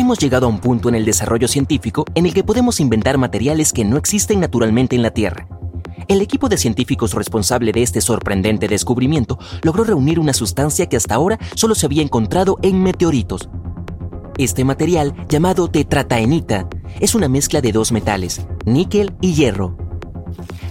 Hemos llegado a un punto en el desarrollo científico en el que podemos inventar materiales que no existen naturalmente en la Tierra. El equipo de científicos responsable de este sorprendente descubrimiento logró reunir una sustancia que hasta ahora solo se había encontrado en meteoritos. Este material, llamado tetrataenita, es una mezcla de dos metales, níquel y hierro.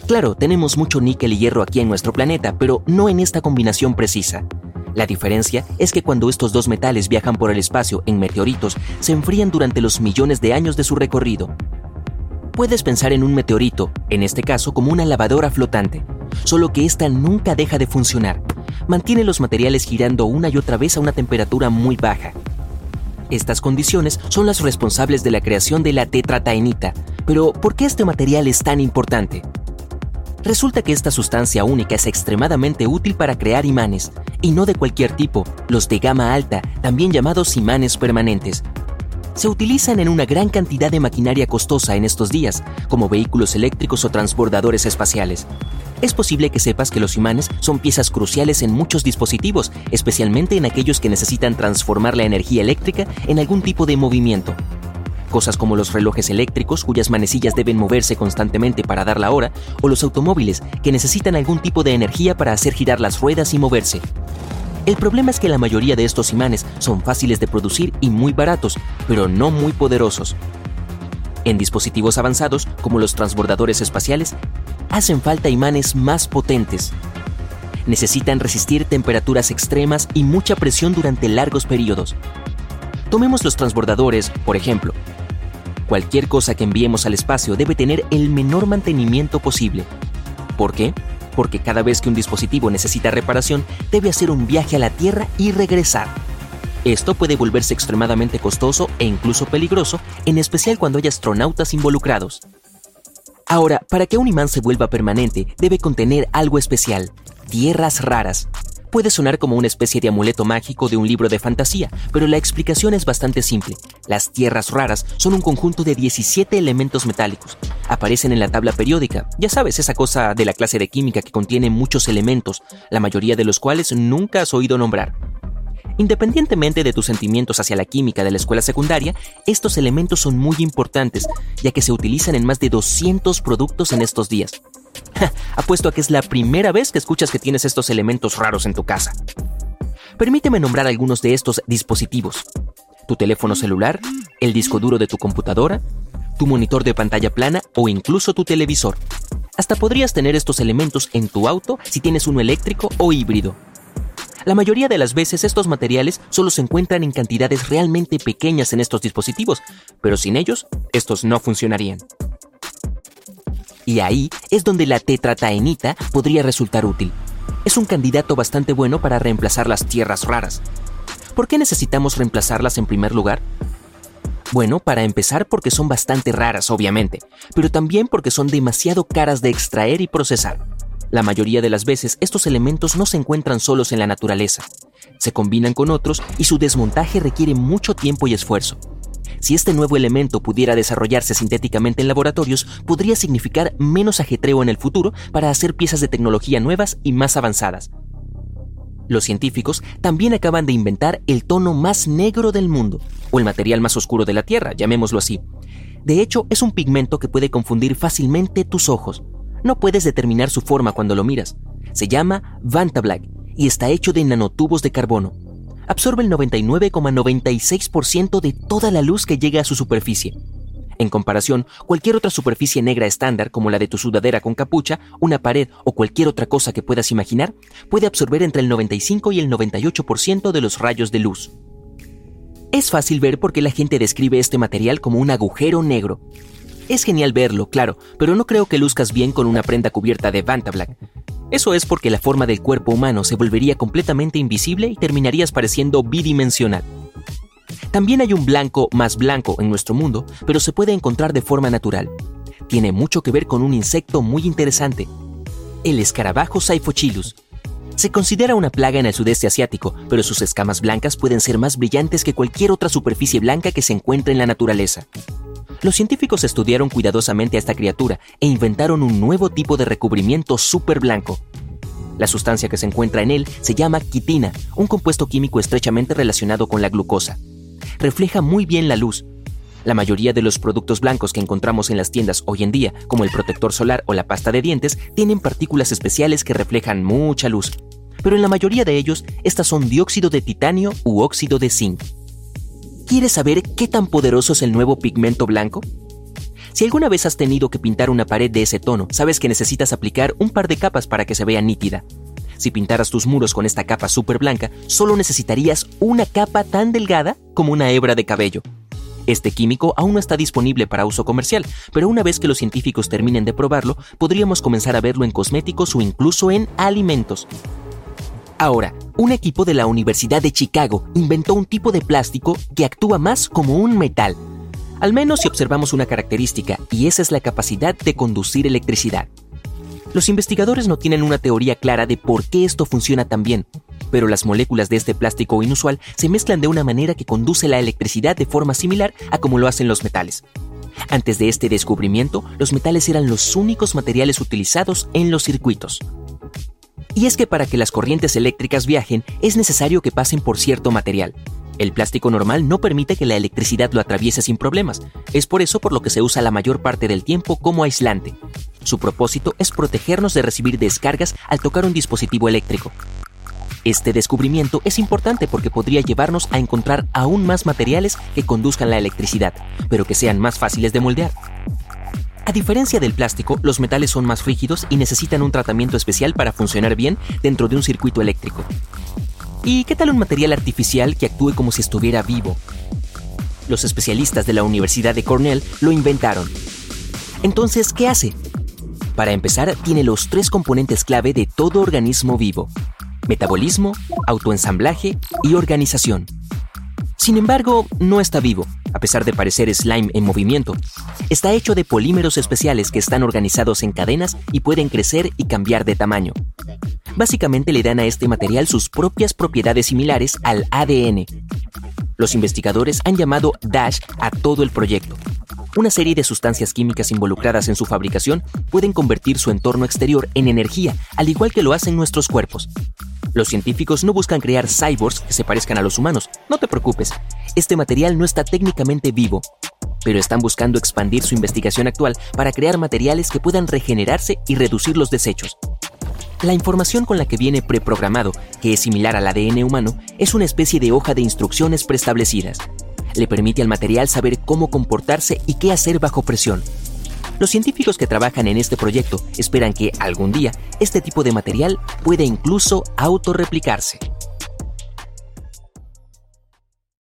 Claro, tenemos mucho níquel y hierro aquí en nuestro planeta, pero no en esta combinación precisa. La diferencia es que cuando estos dos metales viajan por el espacio en meteoritos, se enfrían durante los millones de años de su recorrido. Puedes pensar en un meteorito, en este caso como una lavadora flotante, solo que esta nunca deja de funcionar. Mantiene los materiales girando una y otra vez a una temperatura muy baja. Estas condiciones son las responsables de la creación de la tetrataenita. Pero, ¿por qué este material es tan importante? Resulta que esta sustancia única es extremadamente útil para crear imanes, y no de cualquier tipo, los de gama alta, también llamados imanes permanentes. Se utilizan en una gran cantidad de maquinaria costosa en estos días, como vehículos eléctricos o transbordadores espaciales. Es posible que sepas que los imanes son piezas cruciales en muchos dispositivos, especialmente en aquellos que necesitan transformar la energía eléctrica en algún tipo de movimiento. Cosas como los relojes eléctricos cuyas manecillas deben moverse constantemente para dar la hora, o los automóviles que necesitan algún tipo de energía para hacer girar las ruedas y moverse. El problema es que la mayoría de estos imanes son fáciles de producir y muy baratos, pero no muy poderosos. En dispositivos avanzados, como los transbordadores espaciales, hacen falta imanes más potentes. Necesitan resistir temperaturas extremas y mucha presión durante largos periodos. Tomemos los transbordadores, por ejemplo. Cualquier cosa que enviemos al espacio debe tener el menor mantenimiento posible. ¿Por qué? Porque cada vez que un dispositivo necesita reparación, debe hacer un viaje a la Tierra y regresar. Esto puede volverse extremadamente costoso e incluso peligroso, en especial cuando hay astronautas involucrados. Ahora, para que un imán se vuelva permanente, debe contener algo especial, tierras raras, Puede sonar como una especie de amuleto mágico de un libro de fantasía, pero la explicación es bastante simple. Las tierras raras son un conjunto de 17 elementos metálicos. Aparecen en la tabla periódica, ya sabes, esa cosa de la clase de química que contiene muchos elementos, la mayoría de los cuales nunca has oído nombrar. Independientemente de tus sentimientos hacia la química de la escuela secundaria, estos elementos son muy importantes, ya que se utilizan en más de 200 productos en estos días. Apuesto a que es la primera vez que escuchas que tienes estos elementos raros en tu casa. Permíteme nombrar algunos de estos dispositivos. Tu teléfono celular, el disco duro de tu computadora, tu monitor de pantalla plana o incluso tu televisor. Hasta podrías tener estos elementos en tu auto si tienes uno eléctrico o híbrido. La mayoría de las veces estos materiales solo se encuentran en cantidades realmente pequeñas en estos dispositivos, pero sin ellos, estos no funcionarían. Y ahí es donde la tetrataenita podría resultar útil. Es un candidato bastante bueno para reemplazar las tierras raras. ¿Por qué necesitamos reemplazarlas en primer lugar? Bueno, para empezar porque son bastante raras, obviamente, pero también porque son demasiado caras de extraer y procesar. La mayoría de las veces estos elementos no se encuentran solos en la naturaleza. Se combinan con otros y su desmontaje requiere mucho tiempo y esfuerzo. Si este nuevo elemento pudiera desarrollarse sintéticamente en laboratorios, podría significar menos ajetreo en el futuro para hacer piezas de tecnología nuevas y más avanzadas. Los científicos también acaban de inventar el tono más negro del mundo, o el material más oscuro de la Tierra, llamémoslo así. De hecho, es un pigmento que puede confundir fácilmente tus ojos. No puedes determinar su forma cuando lo miras. Se llama Vantablack y está hecho de nanotubos de carbono absorbe el 99,96% de toda la luz que llega a su superficie. En comparación, cualquier otra superficie negra estándar, como la de tu sudadera con capucha, una pared o cualquier otra cosa que puedas imaginar, puede absorber entre el 95 y el 98% de los rayos de luz. Es fácil ver por qué la gente describe este material como un agujero negro. Es genial verlo, claro, pero no creo que luzcas bien con una prenda cubierta de Vantablack. Eso es porque la forma del cuerpo humano se volvería completamente invisible y terminarías pareciendo bidimensional. También hay un blanco más blanco en nuestro mundo, pero se puede encontrar de forma natural. Tiene mucho que ver con un insecto muy interesante, el escarabajo Saifochilus. Se considera una plaga en el sudeste asiático, pero sus escamas blancas pueden ser más brillantes que cualquier otra superficie blanca que se encuentre en la naturaleza. Los científicos estudiaron cuidadosamente a esta criatura e inventaron un nuevo tipo de recubrimiento súper blanco. La sustancia que se encuentra en él se llama quitina, un compuesto químico estrechamente relacionado con la glucosa. Refleja muy bien la luz. La mayoría de los productos blancos que encontramos en las tiendas hoy en día, como el protector solar o la pasta de dientes, tienen partículas especiales que reflejan mucha luz. Pero en la mayoría de ellos, estas son dióxido de titanio u óxido de zinc. ¿Quieres saber qué tan poderoso es el nuevo pigmento blanco? Si alguna vez has tenido que pintar una pared de ese tono, sabes que necesitas aplicar un par de capas para que se vea nítida. Si pintaras tus muros con esta capa súper blanca, solo necesitarías una capa tan delgada como una hebra de cabello. Este químico aún no está disponible para uso comercial, pero una vez que los científicos terminen de probarlo, podríamos comenzar a verlo en cosméticos o incluso en alimentos. Ahora, un equipo de la Universidad de Chicago inventó un tipo de plástico que actúa más como un metal, al menos si observamos una característica, y esa es la capacidad de conducir electricidad. Los investigadores no tienen una teoría clara de por qué esto funciona tan bien, pero las moléculas de este plástico inusual se mezclan de una manera que conduce la electricidad de forma similar a como lo hacen los metales. Antes de este descubrimiento, los metales eran los únicos materiales utilizados en los circuitos. Y es que para que las corrientes eléctricas viajen es necesario que pasen por cierto material. El plástico normal no permite que la electricidad lo atraviese sin problemas, es por eso por lo que se usa la mayor parte del tiempo como aislante. Su propósito es protegernos de recibir descargas al tocar un dispositivo eléctrico. Este descubrimiento es importante porque podría llevarnos a encontrar aún más materiales que conduzcan la electricidad, pero que sean más fáciles de moldear. A diferencia del plástico, los metales son más rígidos y necesitan un tratamiento especial para funcionar bien dentro de un circuito eléctrico. ¿Y qué tal un material artificial que actúe como si estuviera vivo? Los especialistas de la Universidad de Cornell lo inventaron. Entonces, ¿qué hace? Para empezar, tiene los tres componentes clave de todo organismo vivo. Metabolismo, autoensamblaje y organización. Sin embargo, no está vivo, a pesar de parecer slime en movimiento. Está hecho de polímeros especiales que están organizados en cadenas y pueden crecer y cambiar de tamaño. Básicamente le dan a este material sus propias propiedades similares al ADN. Los investigadores han llamado DASH a todo el proyecto, una serie de sustancias químicas involucradas en su fabricación pueden convertir su entorno exterior en energía, al igual que lo hacen nuestros cuerpos. Los científicos no buscan crear cyborgs que se parezcan a los humanos, no te preocupes, este material no está técnicamente vivo, pero están buscando expandir su investigación actual para crear materiales que puedan regenerarse y reducir los desechos. La información con la que viene preprogramado, que es similar al ADN humano, es una especie de hoja de instrucciones preestablecidas le permite al material saber cómo comportarse y qué hacer bajo presión. Los científicos que trabajan en este proyecto esperan que algún día este tipo de material pueda incluso autorreplicarse.